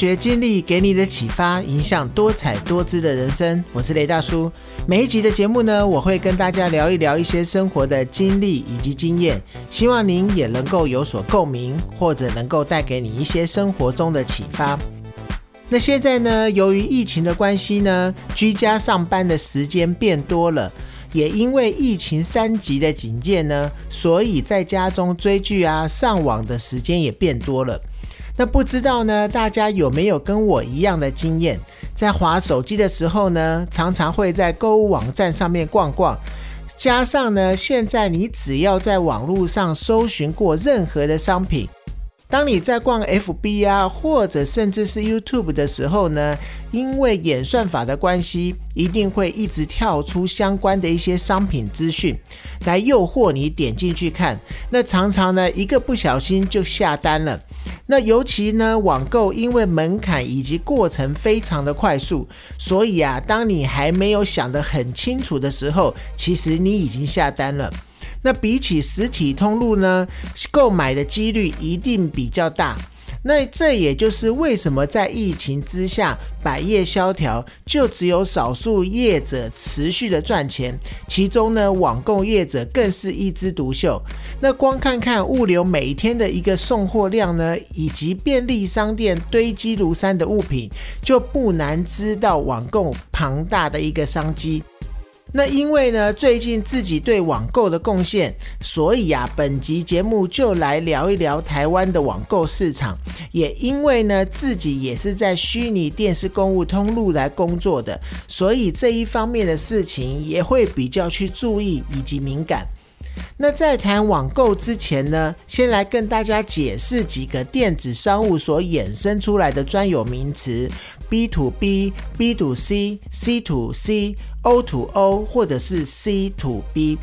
学经历给你的启发，影响多彩多姿的人生。我是雷大叔。每一集的节目呢，我会跟大家聊一聊一些生活的经历以及经验，希望您也能够有所共鸣，或者能够带给你一些生活中的启发。那现在呢，由于疫情的关系呢，居家上班的时间变多了，也因为疫情三级的警戒呢，所以在家中追剧啊、上网的时间也变多了。那不知道呢，大家有没有跟我一样的经验，在滑手机的时候呢，常常会在购物网站上面逛逛，加上呢，现在你只要在网络上搜寻过任何的商品。当你在逛 FB 啊，或者甚至是 YouTube 的时候呢，因为演算法的关系，一定会一直跳出相关的一些商品资讯，来诱惑你点进去看。那常常呢，一个不小心就下单了。那尤其呢，网购因为门槛以及过程非常的快速，所以啊，当你还没有想得很清楚的时候，其实你已经下单了。那比起实体通路呢，购买的几率一定比较大。那这也就是为什么在疫情之下，百业萧条，就只有少数业者持续的赚钱。其中呢，网购业者更是一枝独秀。那光看看物流每天的一个送货量呢，以及便利商店堆积如山的物品，就不难知道网购庞大的一个商机。那因为呢，最近自己对网购的贡献，所以啊，本集节目就来聊一聊台湾的网购市场。也因为呢，自己也是在虚拟电视购物通路来工作的，所以这一方面的事情也会比较去注意以及敏感。那在谈网购之前呢，先来跟大家解释几个电子商务所衍生出来的专有名词：B to B、B to C、C to C。O to O 或者是 C to B，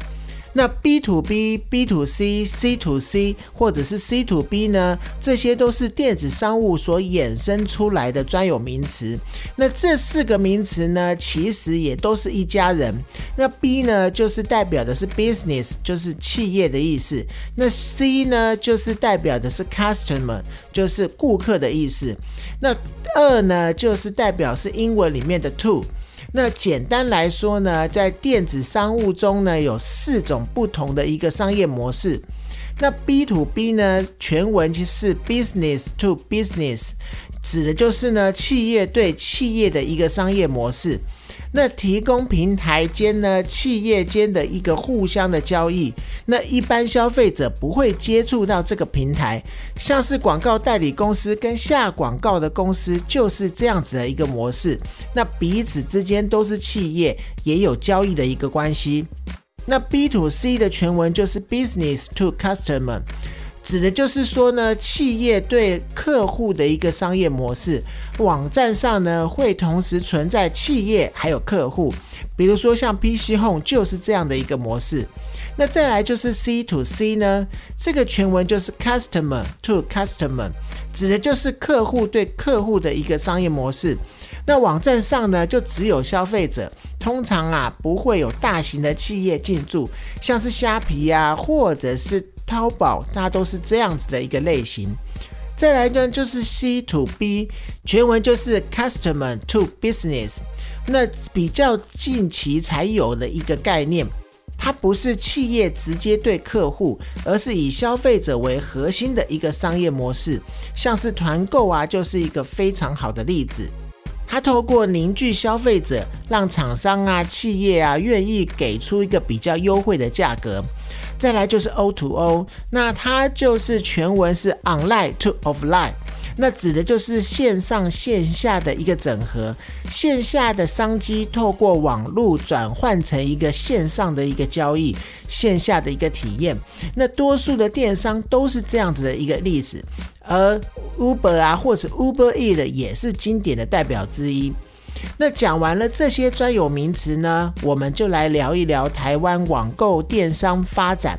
那 B to B、B to C、C to C 或者是 C to B 呢？这些都是电子商务所衍生出来的专有名词。那这四个名词呢，其实也都是一家人。那 B 呢，就是代表的是 business，就是企业的意思。那 C 呢，就是代表的是 customer，就是顾客的意思。那二呢，就是代表是英文里面的 to。那简单来说呢，在电子商务中呢，有四种不同的一个商业模式。那 B to B 呢，全文其实是 business to business，指的就是呢企业对企业的一个商业模式。那提供平台间呢，企业间的一个互相的交易，那一般消费者不会接触到这个平台，像是广告代理公司跟下广告的公司就是这样子的一个模式，那彼此之间都是企业，也有交易的一个关系。那 B to C 的全文就是 Business to Customer。指的就是说呢，企业对客户的一个商业模式，网站上呢会同时存在企业还有客户，比如说像 PC Home 就是这样的一个模式。那再来就是 C to C 呢，这个全文就是 Customer to Customer，指的就是客户对客户的一个商业模式。那网站上呢就只有消费者，通常啊不会有大型的企业进驻，像是虾皮啊或者是。淘宝，它都是这样子的一个类型。再来呢，就是 C to B，全文就是 Customer to Business。那比较近期才有的一个概念，它不是企业直接对客户，而是以消费者为核心的一个商业模式。像是团购啊，就是一个非常好的例子。它透过凝聚消费者，让厂商啊、企业啊愿意给出一个比较优惠的价格。再来就是 O to O，那它就是全文是 online to offline，那指的就是线上线下的一个整合，线下的商机透过网络转换成一个线上的一个交易，线下的一个体验。那多数的电商都是这样子的一个例子，而 Uber 啊或者 Uber E 的也是经典的代表之一。那讲完了这些专有名词呢，我们就来聊一聊台湾网购电商发展，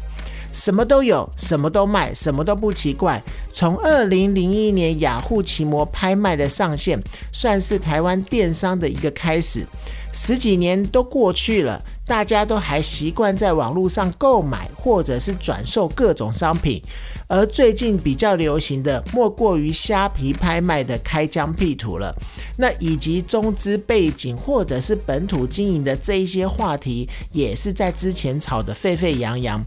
什么都有，什么都卖，什么都不奇怪。从二零零一年雅虎奇摩拍卖的上线，算是台湾电商的一个开始。十几年都过去了，大家都还习惯在网络上购买或者是转售各种商品，而最近比较流行的莫过于虾皮拍卖的开疆辟土了。那以及中资背景或者是本土经营的这一些话题，也是在之前炒得沸沸扬扬。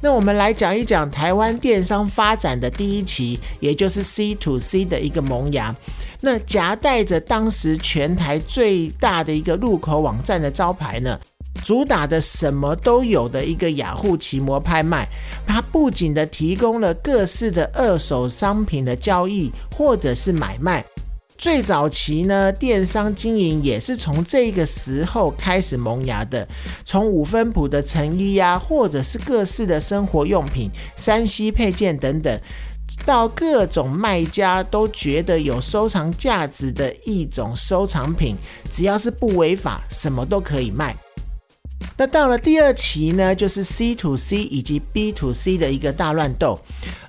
那我们来讲一讲台湾电商发展的第一期，也就是 C to C 的一个萌芽。那夹带着当时全台最大的一个入口网站的招牌呢，主打的什么都有的一个雅虎奇摩拍卖，它不仅的提供了各式的二手商品的交易或者是买卖。最早期呢，电商经营也是从这个时候开始萌芽的。从五分谱的成衣呀，或者是各式的生活用品、山西配件等等，到各种卖家都觉得有收藏价值的一种收藏品，只要是不违法，什么都可以卖。那到了第二期呢，就是 C to C 以及 B to C 的一个大乱斗。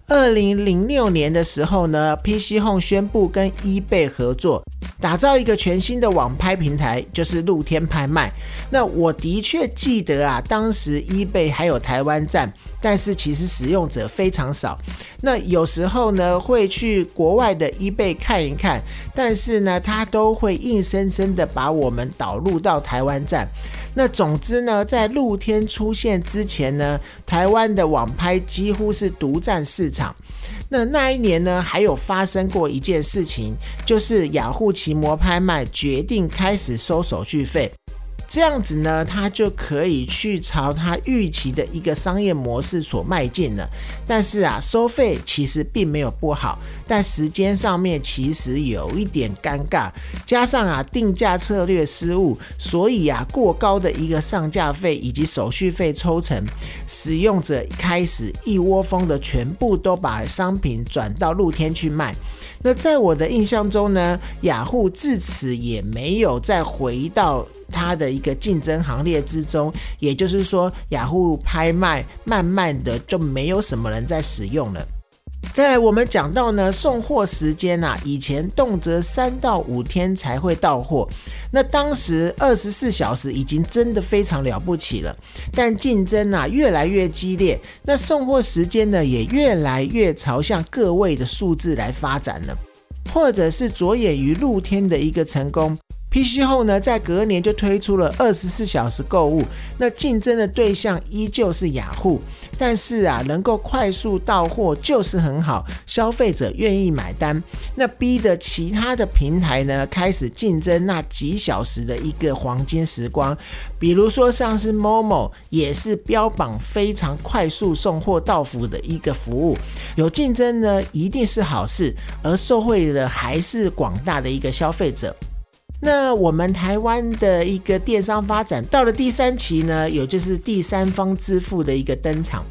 二零零六年的时候呢，PC Home 宣布跟 eBay 合作，打造一个全新的网拍平台，就是露天拍卖。那我的确记得啊，当时 eBay 还有台湾站，但是其实使用者非常少。那有时候呢，会去国外的 eBay 看一看，但是呢，它都会硬生生的把我们导入到台湾站。那总之呢，在露天出现之前呢，台湾的网拍几乎是独占市场。那那一年呢，还有发生过一件事情，就是雅虎奇摩拍卖决定开始收手续费。这样子呢，他就可以去朝他预期的一个商业模式所迈进了。但是啊，收费其实并没有不好，但时间上面其实有一点尴尬，加上啊定价策略失误，所以啊过高的一个上架费以及手续费抽成，使用者开始一窝蜂的全部都把商品转到露天去卖。那在我的印象中呢，雅虎自此也没有再回到它的一个竞争行列之中，也就是说，雅虎拍卖慢慢的就没有什么人在使用了。再来，我们讲到呢，送货时间啊，以前动辄三到五天才会到货，那当时二十四小时已经真的非常了不起了。但竞争啊越来越激烈，那送货时间呢也越来越朝向个位的数字来发展了，或者是着眼于露天的一个成功。PC 后呢，在隔年就推出了二十四小时购物，那竞争的对象依旧是雅虎，但是啊，能够快速到货就是很好，消费者愿意买单，那逼的其他的平台呢开始竞争那几小时的一个黄金时光，比如说像是 Momo 也是标榜非常快速送货到府的一个服务，有竞争呢一定是好事，而受惠的还是广大的一个消费者。那我们台湾的一个电商发展到了第三期呢，有就是第三方支付的一个登场。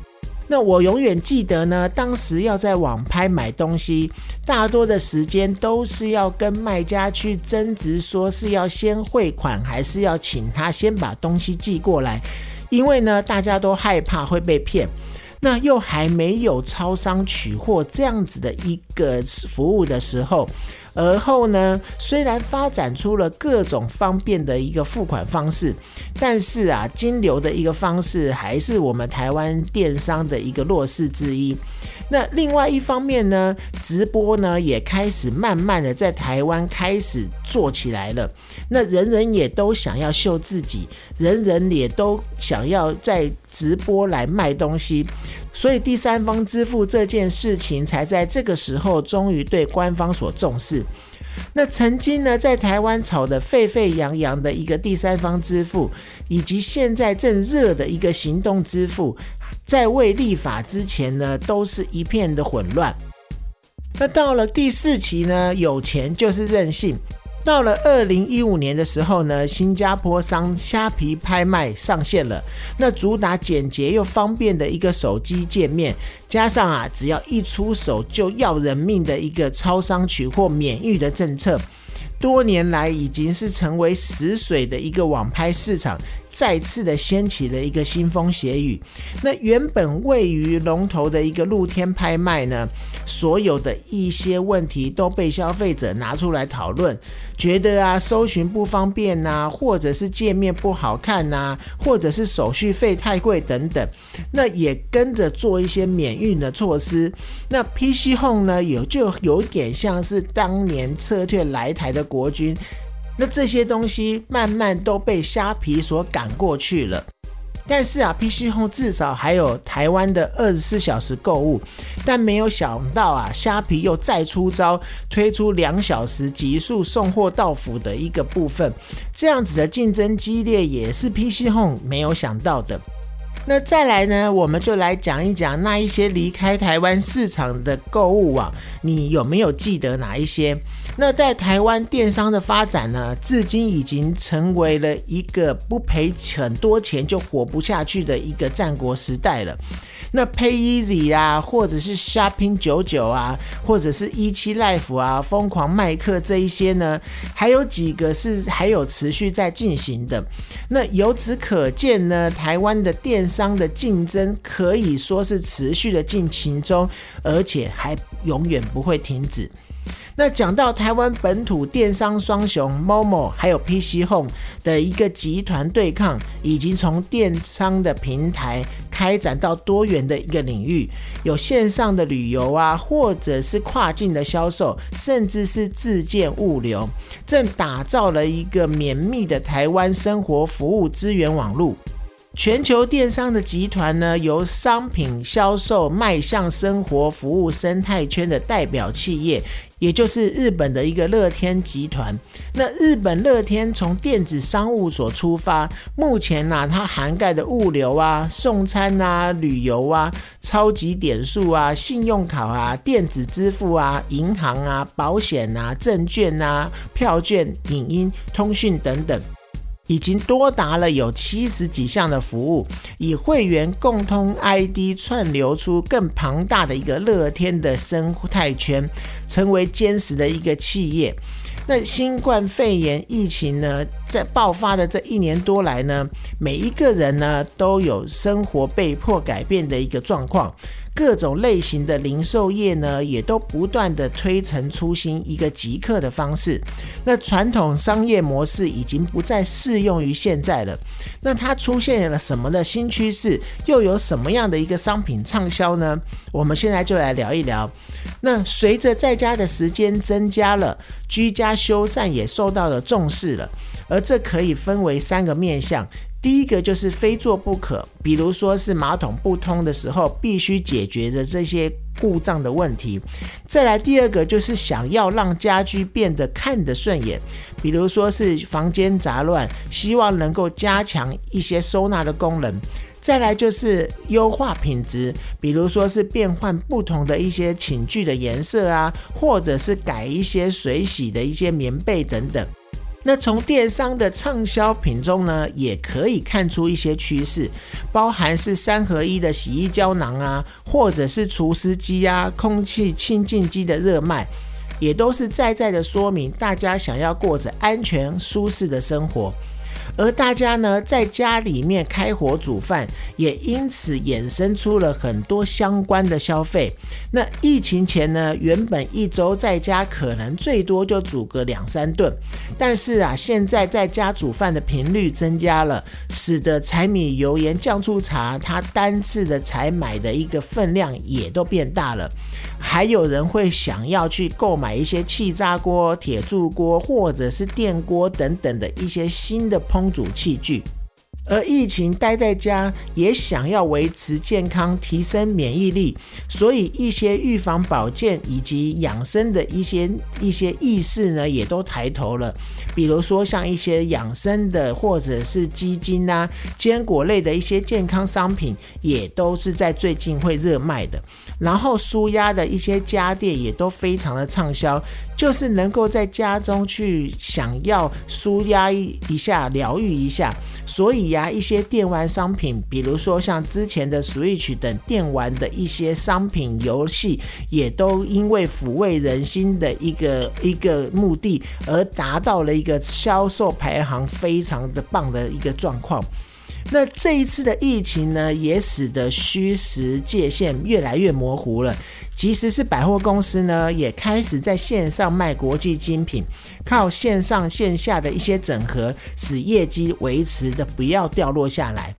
那我永远记得呢，当时要在网拍买东西，大多的时间都是要跟卖家去争执，说是要先汇款，还是要请他先把东西寄过来，因为呢，大家都害怕会被骗。那又还没有超商取货这样子的一个服务的时候。而后呢，虽然发展出了各种方便的一个付款方式，但是啊，金流的一个方式还是我们台湾电商的一个弱势之一。那另外一方面呢，直播呢也开始慢慢的在台湾开始做起来了。那人人也都想要秀自己，人人也都想要在直播来卖东西。所以第三方支付这件事情才在这个时候终于对官方所重视。那曾经呢，在台湾炒得沸沸扬扬的一个第三方支付，以及现在正热的一个行动支付，在未立法之前呢，都是一片的混乱。那到了第四期呢，有钱就是任性。到了二零一五年的时候呢，新加坡商虾皮拍卖上线了。那主打简洁又方便的一个手机界面，加上啊，只要一出手就要人命的一个超商取货免运的政策，多年来已经是成为死水的一个网拍市场，再次的掀起了一个腥风血雨。那原本位于龙头的一个露天拍卖呢，所有的一些问题都被消费者拿出来讨论，觉得啊搜寻不方便呐，或者是界面不好看呐，或者是手续费太贵等等，那也跟着做一些免运的措施。那 PC Home 呢，有就有点像是当年撤退来台的国军。那这些东西慢慢都被虾皮所赶过去了，但是啊，PC Home 至少还有台湾的二十四小时购物，但没有想到啊，虾皮又再出招，推出两小时急速送货到府的一个部分，这样子的竞争激烈也是 PC Home 没有想到的。那再来呢，我们就来讲一讲那一些离开台湾市场的购物网，你有没有记得哪一些？那在台湾电商的发展呢，至今已经成为了一个不赔很多钱就活不下去的一个战国时代了。那 Pay Easy 啊，或者是 Shopping 九九啊，或者是一七 Life 啊，疯狂麦克这一些呢，还有几个是还有持续在进行的。那由此可见呢，台湾的电商的竞争可以说是持续的进行中，而且还永远不会停止。那讲到台湾本土电商双雄 Momo 还有 PC Home 的一个集团对抗，已经从电商的平台开展到多元的一个领域，有线上的旅游啊，或者是跨境的销售，甚至是自建物流，正打造了一个绵密的台湾生活服务资源网络。全球电商的集团呢，由商品销售迈向生活服务生态圈的代表企业。也就是日本的一个乐天集团。那日本乐天从电子商务所出发，目前呢，它涵盖的物流啊、送餐啊、旅游啊、超级点数啊、信用卡啊、电子支付啊、银行啊、保险啊、证券啊、票券、影音、通讯等等。已经多达了有七十几项的服务，以会员共通 ID 串流出更庞大的一个乐天的生态圈，成为坚实的一个企业。那新冠肺炎疫情呢，在爆发的这一年多来呢，每一个人呢都有生活被迫改变的一个状况。各种类型的零售业呢，也都不断的推陈出新，一个即刻的方式。那传统商业模式已经不再适用于现在了。那它出现了什么的新趋势？又有什么样的一个商品畅销呢？我们现在就来聊一聊。那随着在家的时间增加了，居家修缮也受到了重视了。而这可以分为三个面向。第一个就是非做不可，比如说是马桶不通的时候必须解决的这些故障的问题。再来第二个就是想要让家居变得看得顺眼，比如说是房间杂乱，希望能够加强一些收纳的功能。再来就是优化品质，比如说是变换不同的一些寝具的颜色啊，或者是改一些水洗的一些棉被等等。那从电商的畅销品中呢，也可以看出一些趋势，包含是三合一的洗衣胶囊啊，或者是除湿机啊、空气清净机的热卖，也都是在在的说明大家想要过着安全舒适的生活。而大家呢，在家里面开火煮饭，也因此衍生出了很多相关的消费。那疫情前呢，原本一周在家可能最多就煮个两三顿，但是啊，现在在家煮饭的频率增加了，使得柴米油盐酱醋茶，它单次的采买的一个分量也都变大了。还有人会想要去购买一些气炸锅、铁铸锅或者是电锅等等的一些新的烹煮器具。而疫情待在家，也想要维持健康、提升免疫力，所以一些预防保健以及养生的一些一些意识呢，也都抬头了。比如说像一些养生的，或者是基金啊、坚果类的一些健康商品，也都是在最近会热卖的。然后舒压的一些家电也都非常的畅销。就是能够在家中去想要舒压一下、疗愈一下。所以呀，一些电玩商品，比如说像之前的 Switch 等电玩的一些商品游戏，也都因为抚慰人心的一个一个目的，而达到了一个销售排行非常的棒的一个状况。那这一次的疫情呢，也使得虚实界限越来越模糊了。即使是百货公司呢，也开始在线上卖国际精品，靠线上线下的一些整合，使业绩维持的不要掉落下来。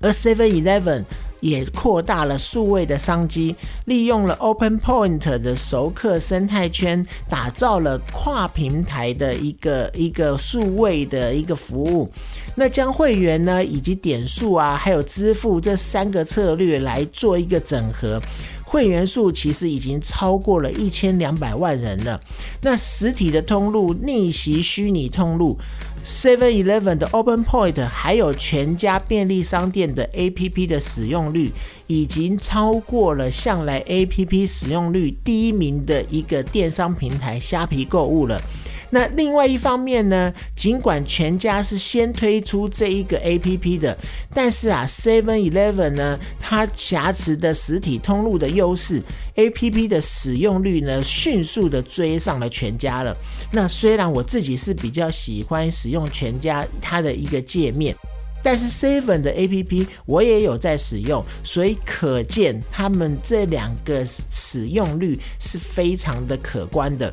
而 Seven Eleven 也扩大了数位的商机，利用了 Open Point 的熟客生态圈，打造了跨平台的一个一个数位的一个服务。那将会员呢，以及点数啊，还有支付这三个策略来做一个整合。会员数其实已经超过了一千两百万人了。那实体的通路逆袭虚拟通路，Seven Eleven 的 Open Point，还有全家便利商店的 APP 的使用率，已经超过了向来 APP 使用率第一名的一个电商平台虾皮购物了。那另外一方面呢，尽管全家是先推出这一个 A P P 的，但是啊，Seven Eleven 呢，它瑕疵的实体通路的优势，A P P 的使用率呢，迅速的追上了全家了。那虽然我自己是比较喜欢使用全家它的一个界面，但是 Seven 的 A P P 我也有在使用，所以可见他们这两个使用率是非常的可观的。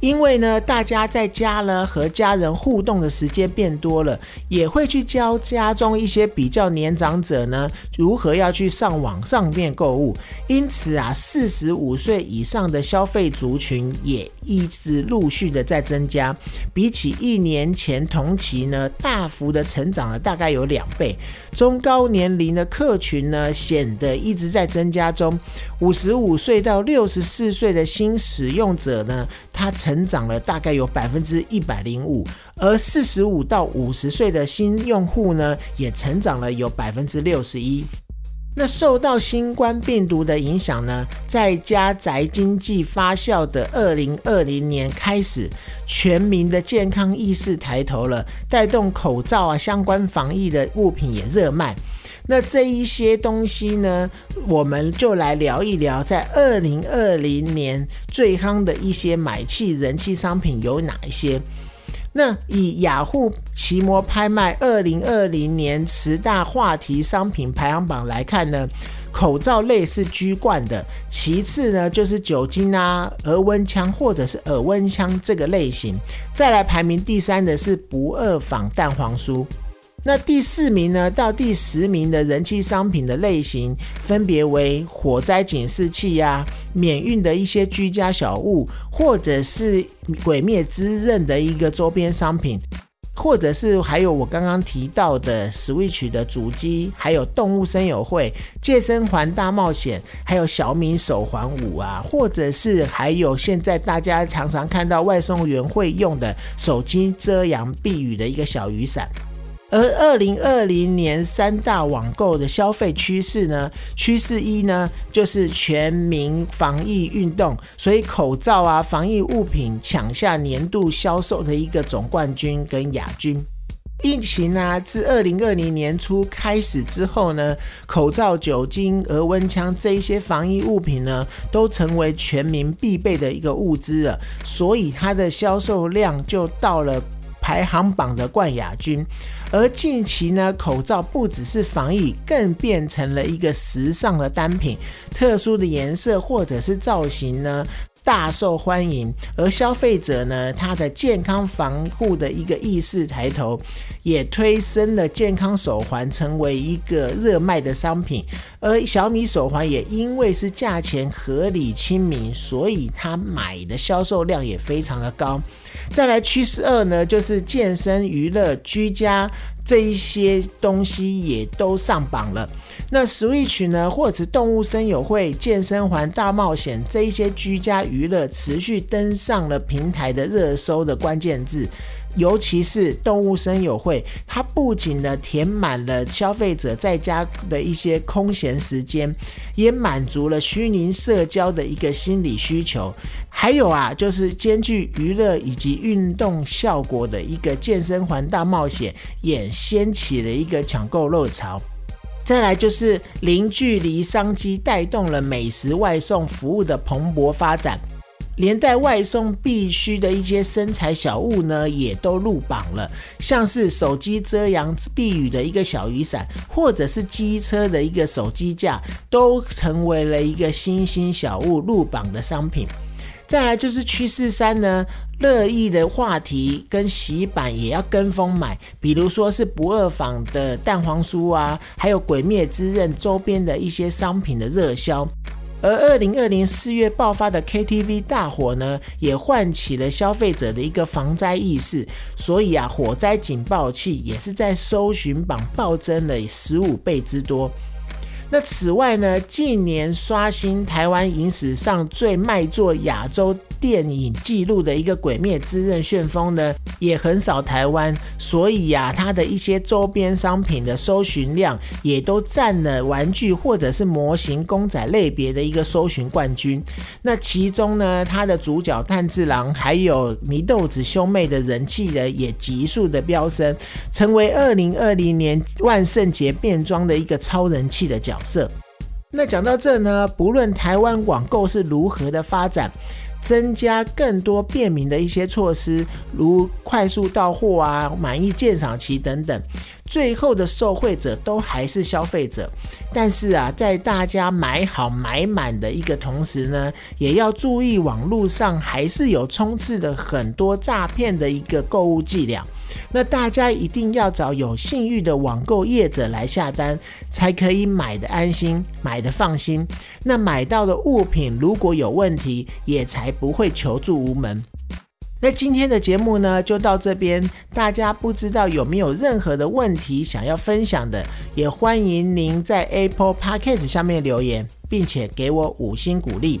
因为呢，大家在家呢和家人互动的时间变多了，也会去教家中一些比较年长者呢如何要去上网上面购物。因此啊，四十五岁以上的消费族群也一直陆续的在增加，比起一年前同期呢，大幅的成长了大概有两倍。中高年龄的客群呢，显得一直在增加中。五十五岁到六十四岁的新使用者呢，他成长了大概有百分之一百零五，而四十五到五十岁的新用户呢，也成长了有百分之六十一。那受到新冠病毒的影响呢，在家宅经济发酵的二零二零年开始，全民的健康意识抬头了，带动口罩啊相关防疫的物品也热卖。那这一些东西呢，我们就来聊一聊，在二零二零年最夯的一些买气人气商品有哪一些？那以雅虎奇摩拍卖二零二零年十大话题商品排行榜来看呢，口罩类是居冠的，其次呢就是酒精啊、额温枪或者是耳温枪这个类型，再来排名第三的是不二仿蛋黄酥。那第四名呢到第十名的人气商品的类型，分别为火灾警示器呀、免运的一些居家小物，或者是鬼灭之刃的一个周边商品，或者是还有我刚刚提到的 Switch 的主机，还有动物森友会、健身环大冒险，还有小米手环五啊，或者是还有现在大家常常看到外送员会用的手机遮阳避雨的一个小雨伞。而二零二零年三大网购的消费趋势呢，趋势一呢就是全民防疫运动，所以口罩啊、防疫物品抢下年度销售的一个总冠军跟亚军。疫情啊，自二零二零年初开始之后呢，口罩、酒精、额温枪这一些防疫物品呢，都成为全民必备的一个物资了，所以它的销售量就到了排行榜的冠亚军。而近期呢，口罩不只是防疫，更变成了一个时尚的单品，特殊的颜色或者是造型呢，大受欢迎。而消费者呢，他的健康防护的一个意识抬头，也推升了健康手环成为一个热卖的商品。而小米手环也因为是价钱合理亲民，所以它买的销售量也非常的高。再来趋势二呢，就是健身、娱乐、居家这一些东西也都上榜了。那 Switch 呢，或者动物森友会、健身环大冒险这一些居家娱乐持续登上了平台的热搜的关键字。尤其是动物声友会，它不仅呢填满了消费者在家的一些空闲时间，也满足了虚拟社交的一个心理需求。还有啊，就是兼具娱乐以及运动效果的一个健身环大冒险，也掀起了一个抢购热潮。再来就是零距离商机带动了美食外送服务的蓬勃发展。连带外送必须的一些身材小物呢，也都入榜了，像是手机遮阳避雨的一个小雨伞，或者是机车的一个手机架，都成为了一个新兴小物入榜的商品。再来就是趋势三呢，乐意的话题跟洗版也要跟风买，比如说是不二坊的蛋黄酥啊，还有鬼灭之刃周边的一些商品的热销。而二零二零四月爆发的 KTV 大火呢，也唤起了消费者的一个防灾意识，所以啊，火灾警报器也是在搜寻榜暴增了十五倍之多。那此外呢，近年刷新台湾影史上最卖座亚洲。电影记录的一个《鬼灭之刃》旋风呢，也横扫台湾，所以呀，它的一些周边商品的搜寻量也都占了玩具或者是模型公仔类别的一个搜寻冠军。那其中呢，它的主角炭治郎还有祢豆子兄妹的人气呢，也急速的飙升，成为二零二零年万圣节变装的一个超人气的角色。那讲到这呢，不论台湾网购是如何的发展。增加更多便民的一些措施，如快速到货啊、满意鉴赏期等等，最后的受惠者都还是消费者。但是啊，在大家买好买满的一个同时呢，也要注意网络上还是有充斥的很多诈骗的一个购物伎俩。那大家一定要找有信誉的网购业者来下单，才可以买的安心，买的放心。那买到的物品如果有问题，也才不会求助无门。那今天的节目呢，就到这边。大家不知道有没有任何的问题想要分享的，也欢迎您在 Apple Podcast 下面留言，并且给我五星鼓励。